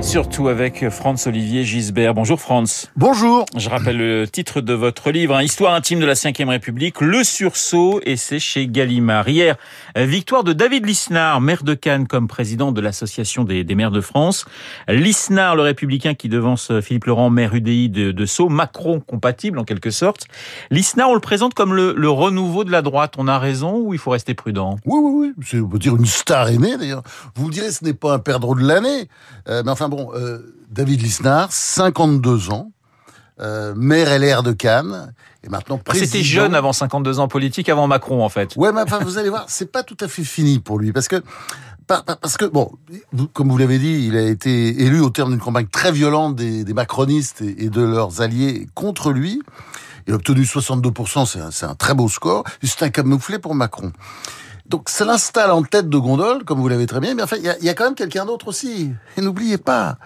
Surtout avec Franz-Olivier Gisbert. Bonjour Franz. Bonjour. Je rappelle le titre de votre livre, hein, Histoire intime de la Ve République, Le Sursaut, et c'est chez Gallimard. Hier, victoire de David Lisnard, maire de Cannes comme président de l'Association des, maires de France. Lisnard, le républicain qui devance Philippe Laurent, maire UDI de, de Sceaux, Macron compatible en quelque sorte. Lisnard, on le présente comme le, le renouveau de la droite. On a raison ou il faut rester prudent? Oui, oui, oui. C'est, on peut dire une star aimée d'ailleurs. Vous me direz, ce n'est pas un perdreau de l'année. Euh, mais enfin bon, euh, David Lisnard, 52 ans, euh, maire LR de Cannes, et maintenant président. C'était jeune avant 52 ans politique, avant Macron en fait. Ouais, mais enfin, vous allez voir, c'est pas tout à fait fini pour lui, parce que parce que bon, comme vous l'avez dit, il a été élu au terme d'une campagne très violente des, des macronistes et, de leurs alliés contre lui. Il a obtenu 62%, c'est un, c'est un très beau score. C'est un camouflet pour Macron. Donc ça l'installe en tête de gondole, comme vous l'avez très bien. Mais enfin, il y a, quand même quelqu'un d'autre aussi. Et n'oubliez pas,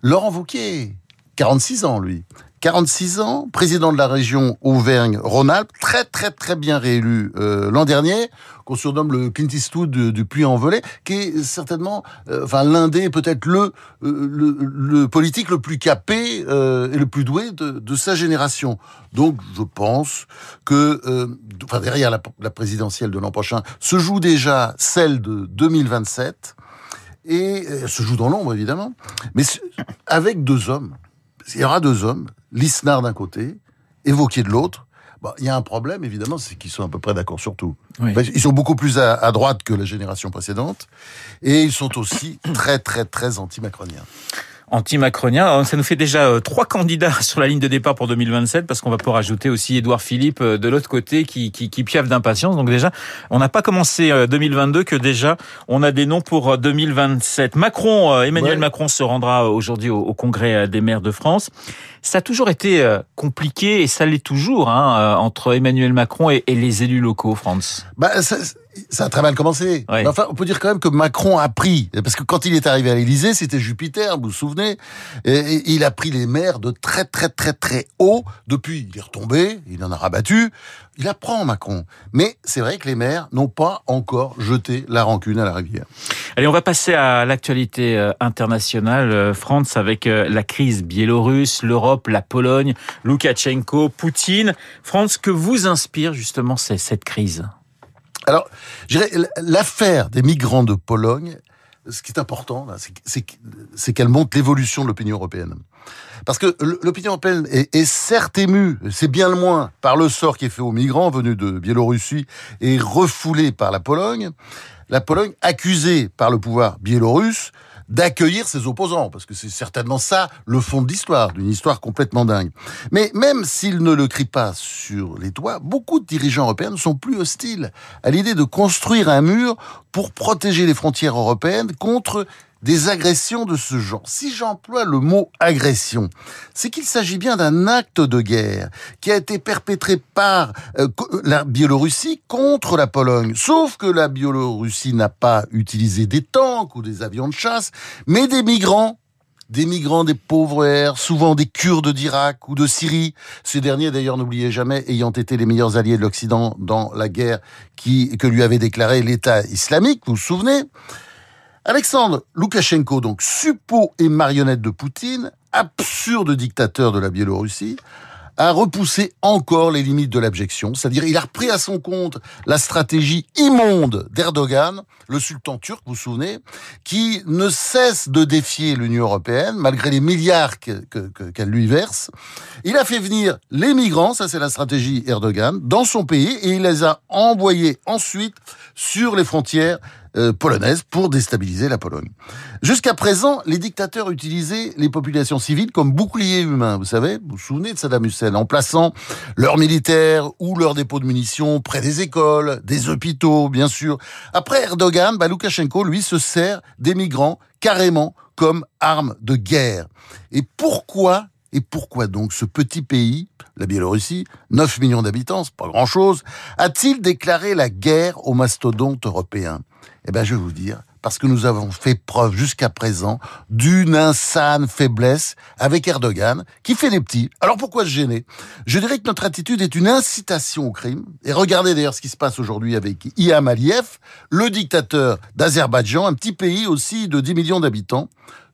Laurent Wauquiez, 46 ans lui. 46 ans, président de la région Auvergne-Rhône-Alpes, très très très bien réélu euh, l'an dernier, qu'on surnomme le Clint Eastwood du, Puy-en-Velay, qui est certainement, euh, enfin l'un des peut-être le, euh, le, le politique le plus capé euh, et le plus doué de, de, sa génération. Donc je pense que, euh, enfin derrière la, la présidentielle de l'an prochain, se joue déjà celle de 2027 et se joue dans l'ombre évidemment, mais avec deux hommes il y aura deux hommes, Lisnard d'un côté, Évoquier de l'autre. Bah, il y a un problème, évidemment, c'est qu'ils sont à peu près d'accord sur tout. Oui. Ils sont beaucoup plus à, à, droite que la génération précédente, et ils sont aussi très, très, très anti-macroniens anti-macronien. Ça nous fait déjà euh, trois candidats sur la ligne de départ pour 2027 parce qu'on va pouvoir ajouter aussi Édouard Philippe euh, de l'autre côté qui, qui, qui piave d'impatience. Donc déjà, on n'a pas commencé 2022 euh, que déjà on a des noms pour 2027. Macron, Emmanuel ouais. Macron se rendra aujourd'hui au, au, Congrès des maires de France. Ça a toujours été compliqué et ça l'est toujours hein, entre Emmanuel Macron et, et les élus locaux, France. Bah, ça, ça a très mal commencé. Ouais. Enfin, on peut dire quand même que Macron a pris, parce que quand il est arrivé à l'Élysée, c'était Jupiter, vous vous souvenez, et, il a pris les maires de très très très très haut. Depuis, il est retombé, il en a rabattu. Il apprend Macron, mais c'est vrai que les maires n'ont pas encore jeté la rancune à la rivière. Allez, on va passer à l'actualité euh, internationale, euh, France, avec euh, la crise biélorusse, l'Europe, la Pologne, Loukachenko, Poutine. France, que vous inspire justement cette crise? Alors, l'affaire des migrants de Pologne, ce qui est important, c'est qu'elle montre l'évolution de l'opinion européenne. Parce que l'opinion européenne est, est certes émue, c'est bien le moins, par le sort qui est fait aux migrants venus de Biélorussie et refoulés par la Pologne. La Pologne accusée par le pouvoir biélorusse d'accueillir ses opposants, parce que c'est certainement ça le fond de l'histoire, d'une histoire complètement dingue. Mais même s'ils ne le crient pas sur les toits, beaucoup de dirigeants européens ne sont plus hostiles à l'idée de construire un mur pour protéger les frontières européennes contre des agressions de ce genre. Si j'emploie le mot agression, c'est qu'il s'agit bien d'un acte de guerre qui a été perpétré par euh, la Biélorussie contre la Pologne. Sauf que la Biélorussie n'a pas utilisé des tanks ou des avions de chasse, mais des migrants des migrants des pauvres airs, souvent des Kurdes d'Irak ou de Syrie. Ces derniers, d'ailleurs, n'oubliez jamais, ayant été les meilleurs alliés de l'Occident dans la guerre que lui avait déclaré l'État islamique, vous vous souvenez? Alexandre Loukachenko, donc suppôt et marionnette de Poutine, absurde dictateur de la Biélorussie, a repoussé encore les limites de l'abjection, c'est-à-dire il a repris à son compte la stratégie immonde d'Erdogan, le sultan turc, vous vous souvenez, qui ne cesse de défier l'Union européenne malgré les milliards qu'elle que, que, lui verse. Il a fait venir les migrants, ça c'est la stratégie Erdogan, dans son pays et il les a envoyés ensuite sur les frontières euh, polonaise pour déstabiliser la Pologne. Jusqu'à présent, les dictateurs utilisaient les populations civiles comme boucliers humains, vous savez, vous vous souvenez de Saddam Hussein, en plaçant leurs militaires ou leurs dépôts de munitions près des écoles, des hôpitaux, bien sûr. Après Erdogan, bah, Loukachenko, lui, se sert des migrants carrément comme arme de guerre. Et pourquoi et pourquoi donc ce petit pays, la Biélorussie, 9 millions d'habitants, c'est pas grand-chose, a-t-il déclaré la guerre aux mastodontes européens? Eh bien, je vais vous dire, parce que nous avons fait preuve jusqu'à présent d'une insane faiblesse avec Erdogan, qui fait des petits. Alors pourquoi se gêner? Je dirais que notre attitude est une incitation au crime. Et regardez d'ailleurs ce qui se passe aujourd'hui avec Iam Aliyev, le dictateur d'Azerbaïdjan, un petit pays aussi de 10 millions d'habitants,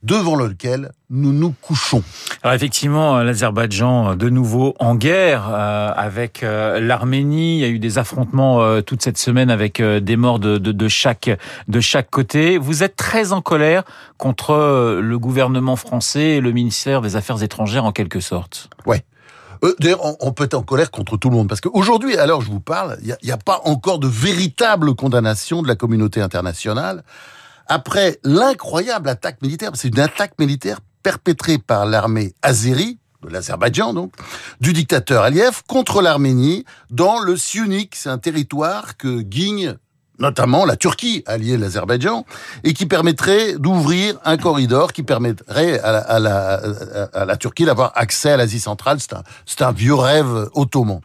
devant lequel nous nous couchons. Alors effectivement, l'Azerbaïdjan de nouveau en guerre euh, avec euh, l'Arménie. Il y a eu des affrontements euh, toute cette semaine avec des morts de, de, de, chaque de chaque côté. Vous êtes très en colère contre le gouvernement français et le ministère des Affaires étrangères en quelque sorte. Ouais. D'ailleurs, on, peut être en colère contre tout le monde, parce qu'aujourd'hui, alors je vous parle, il n'y a, a, pas encore de véritable condamnation de la communauté internationale après l'incroyable attaque militaire, c'est une attaque militaire perpétrée par l'armée azérie, de l'Azerbaïdjan donc, du dictateur Aliyev contre l'Arménie dans le Siunik. C'est un territoire que guigne notamment la Turquie, alliée l'Azerbaïdjan, et qui permettrait d'ouvrir un corridor qui permettrait à la, Turquie d'avoir accès à l'Asie centrale. C'est un vieux rêve ottoman.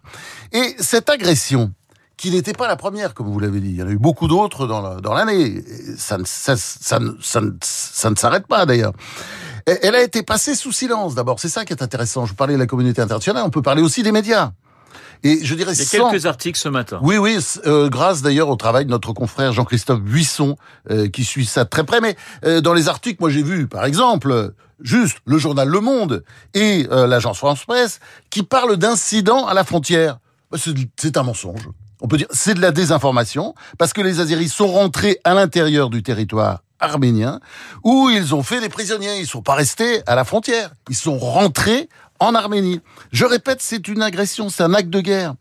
Et cette agression qui n'était pas la première, comme vous l'avez dit. Il y en a eu beaucoup d'autres dans l'année. Ça, ne, ça, ça, ça, ça ne s'arrête pas, d'ailleurs. Elle a été passée sous silence, d'abord. C'est ça qui est intéressant. Je parlais de la communauté internationale, on peut parler aussi des médias. Et je dirais Il y a quelques articles ce matin. Oui, oui, euh, grâce d'ailleurs au travail de notre confrère Jean-Christophe Buisson, euh, qui suit ça très près. Mais euh, dans les articles, moi j'ai vu, par exemple, juste le journal Le Monde et l'agence France Presse, qui parlent d'incidents à la frontière. Bah, c'est un mensonge on peut dire, c'est de la désinformation, parce que les Azeris sont rentrés à l'intérieur du territoire arménien, où ils ont fait des prisonniers. Ils sont pas restés à la frontière. Ils sont rentrés en Arménie. Je répète, c'est une agression, c'est un acte de guerre.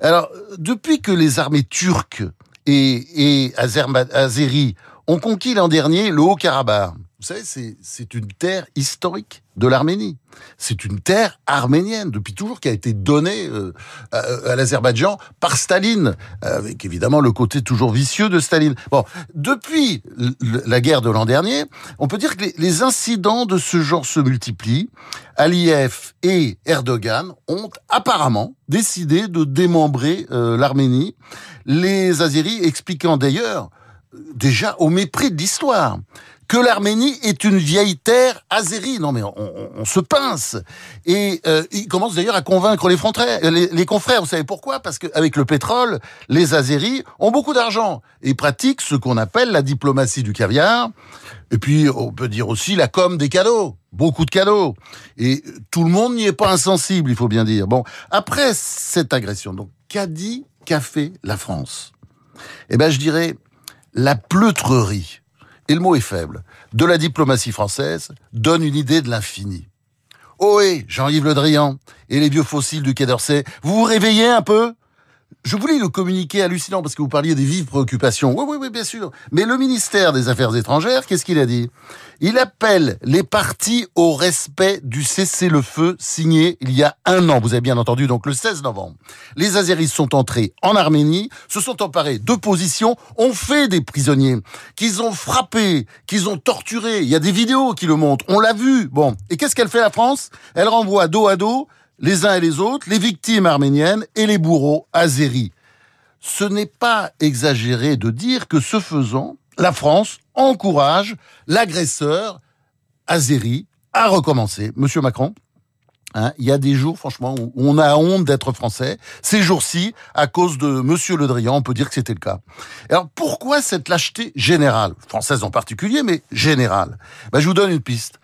Alors, depuis que les armées turques et, et azéries ont conquis l'an dernier le Haut-Karabakh, vous savez, c'est une terre historique de l'Arménie. C'est une terre arménienne depuis toujours qui a été donnée euh, à, l'Azerbaïdjan par Staline, avec évidemment le côté toujours vicieux de Staline. Bon, depuis la guerre de l'an dernier, on peut dire que les, incidents de ce genre se multiplient. Aliyev et Erdogan ont apparemment décidé de démembrer euh, l'Arménie. Les Azeris expliquant d'ailleurs déjà au mépris de l'histoire que l'Arménie est une vieille terre azérie. Non mais on, se pince. Et euh, il commence d'ailleurs à convaincre les, les, les, confrères. Vous savez pourquoi? Parce qu'avec le pétrole, les Azéris ont beaucoup d'argent et pratiquent ce qu'on appelle la diplomatie du caviar. Et puis on peut dire aussi la com des cadeaux. Beaucoup de cadeaux. Et tout le monde n'y est pas insensible, il faut bien dire. Bon, après cette agression, donc qu'a dit, qu'a fait la France? Eh ben je dirais la pleutrerie et le mot est faible, de la diplomatie française donne une idée de l'infini. Ohé, Jean-Yves Le Drian et les vieux fossiles du Quai d'Orsay, vous vous réveillez un peu? Je voulais le communiquer hallucinant parce que vous parliez des vives préoccupations. Oui, oui, oui, bien sûr. Mais le ministère des Affaires étrangères, qu'est-ce qu'il a dit? Il appelle les partis au respect du cessez-le-feu signé il y a un an. Vous avez bien entendu, donc le 16 novembre. Les Azeris sont entrés en Arménie, se sont emparés de positions, ont fait des prisonniers, qu'ils ont frappés, qu'ils ont torturés. Il y a des vidéos qui le montrent. On l'a vu. Bon. Et qu'est-ce qu'elle fait la France? Elle renvoie dos à dos les uns et les autres, les victimes arméniennes et les bourreaux azéris. Ce n'est pas exagéré de dire que ce faisant, la France encourage l'agresseur azéri à recommencer. Monsieur Macron, hein, il y a des jours, franchement, où on a honte d'être français. Ces jours-ci, à cause de Monsieur Le Drian, on peut dire que c'était le cas. Alors, pourquoi cette lâcheté générale, française en particulier, mais générale ben, Je vous donne une piste.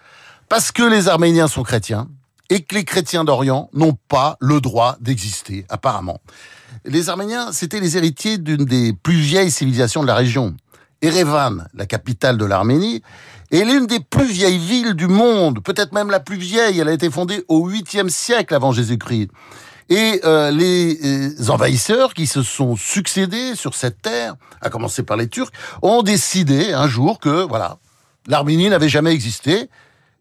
Parce que les Arméniens sont chrétiens, et que les chrétiens d'Orient n'ont pas le droit d'exister, apparemment. Les Arméniens, c'étaient les héritiers d'une des plus vieilles civilisations de la région. Erevan, la capitale de l'Arménie, est l'une des plus vieilles villes du monde, peut-être même la plus vieille. Elle a été fondée au 8e siècle avant Jésus-Christ. Et euh, les euh, envahisseurs qui se sont succédés sur cette terre, à commencer par les Turcs, ont décidé un jour que voilà, l'Arménie n'avait jamais existé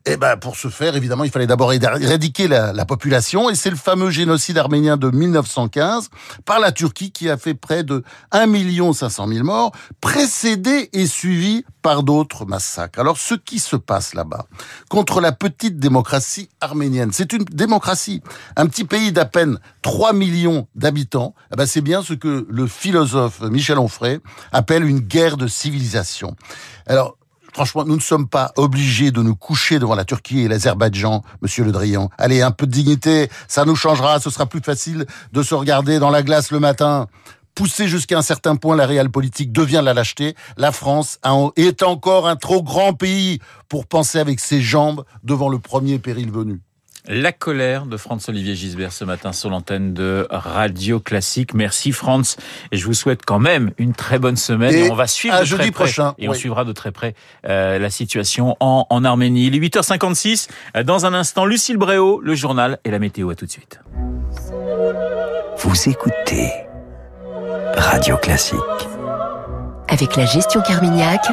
Et ben pour ce faire, évidemment, il fallait d'abord éradiquer la, la population, et c'est le fameux génocide arménien de 1915 par la Turquie qui a fait près de 1 500 000 morts, précédé et suivi par d'autres massacres. Alors ce qui se passe là-bas, contre la petite démocratie arménienne, c'est une démocratie, un petit pays d'à peine 3 millions d'habitants, eh ben c'est bien ce que le philosophe Michel Onfray appelle une guerre de civilisation. Alors, Franchement, nous ne sommes pas obligés de nous coucher devant la Turquie et l'Azerbaïdjan, monsieur Le Drian. Allez, un peu de dignité, ça nous changera, ce sera plus facile de se regarder dans la glace le matin. Pousser jusqu'à un certain point la réelle politique devient la lâcheté. La France est encore un trop grand pays pour penser avec ses jambes devant le premier péril venu. La colère de Franz-Olivier Gisbert ce matin sur l'antenne de Radio Classique. Merci Franz. Et je vous souhaite quand même une très bonne semaine. Et on va suivre de jeudi très près, prochain. Et on suivra de très près euh, la situation en, en Arménie. Il est 8h56. Dans un instant, Lucille Bréau, le journal et la météo. À tout de suite. Vous écoutez Radio Classique. Avec la gestion Carmignac,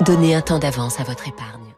donnez un temps d'avance à votre épargne.